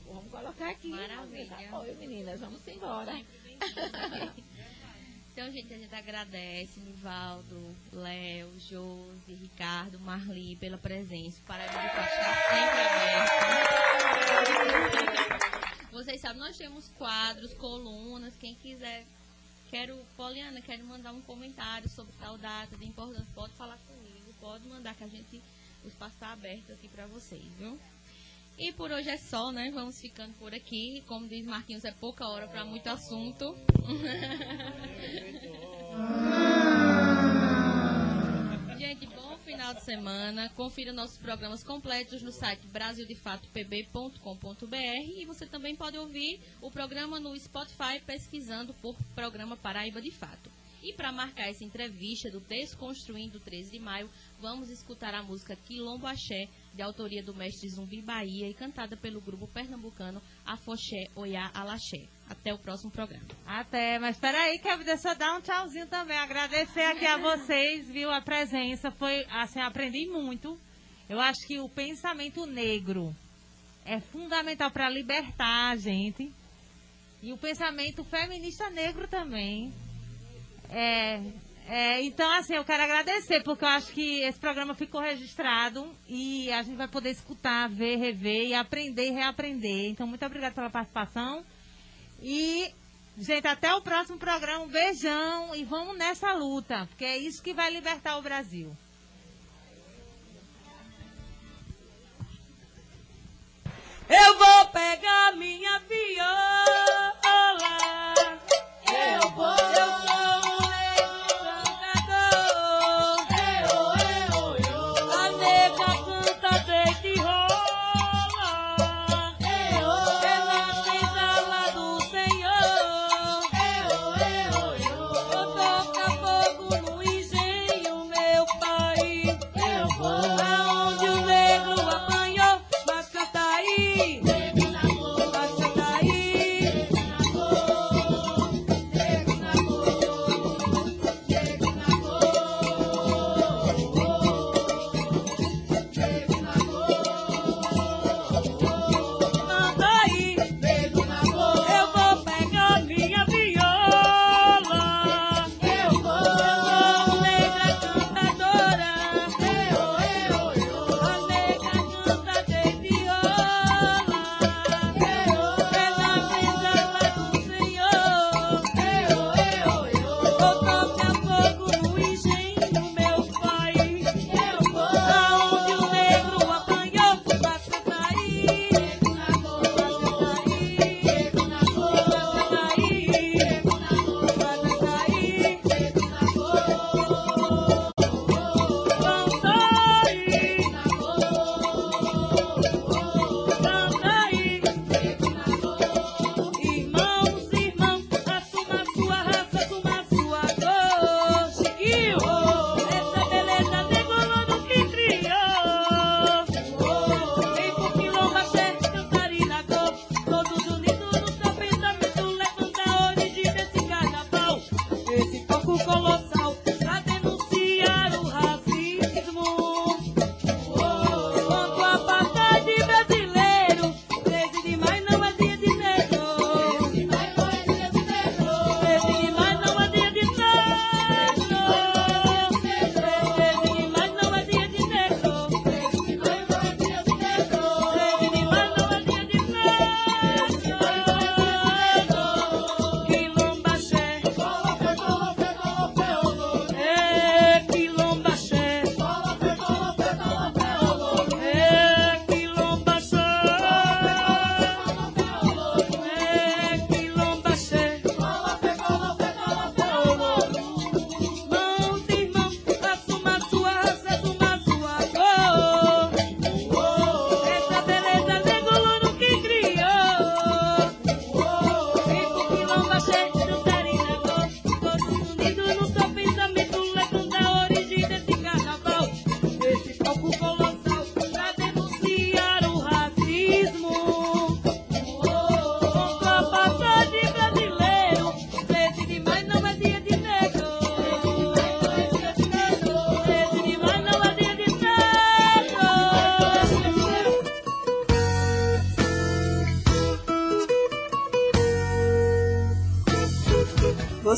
Vamos colocar aqui. Maravilha. esse apoio, meninas. Vamos embora. Então, gente, a gente agradece Nivaldo, Léo, Josi, Ricardo, Marli pela presença. De Fato está sempre aberto. Vocês sabem, nós temos quadros, colunas, quem quiser. Quero, Poliana, quero mandar um comentário sobre tal data de importância. Pode falar comigo, pode mandar que a gente, o espaço está aberto aqui para vocês, viu? E por hoje é só, né? Vamos ficando por aqui. Como diz Marquinhos, é pouca hora para muito assunto. Gente, bom final de semana. Confira nossos programas completos no site brasildefatopb.com.br e você também pode ouvir o programa no Spotify pesquisando por Programa Paraíba de Fato. E para marcar essa entrevista do Desconstruindo 13 de Maio, vamos escutar a música Quilombo Axé, de autoria do mestre Zumbi Bahia e cantada pelo grupo pernambucano Afoxé Oiá Alaxé. Até o próximo programa. Até, mas peraí, que eu dar um tchauzinho também. Agradecer aqui a vocês, viu, a presença. Foi, assim, aprendi muito. Eu acho que o pensamento negro é fundamental para libertar a gente. E o pensamento feminista negro também. É, é, então, assim, eu quero agradecer, porque eu acho que esse programa ficou registrado e a gente vai poder escutar, ver, rever e aprender e reaprender. Então, muito obrigada pela participação. E, gente, até o próximo programa. Um beijão e vamos nessa luta, porque é isso que vai libertar o Brasil. Eu vou pegar minha viola. Eu vou. Eu sou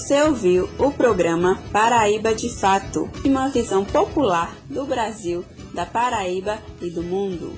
Você ouviu o programa Paraíba de Fato, uma visão popular do Brasil, da Paraíba e do mundo.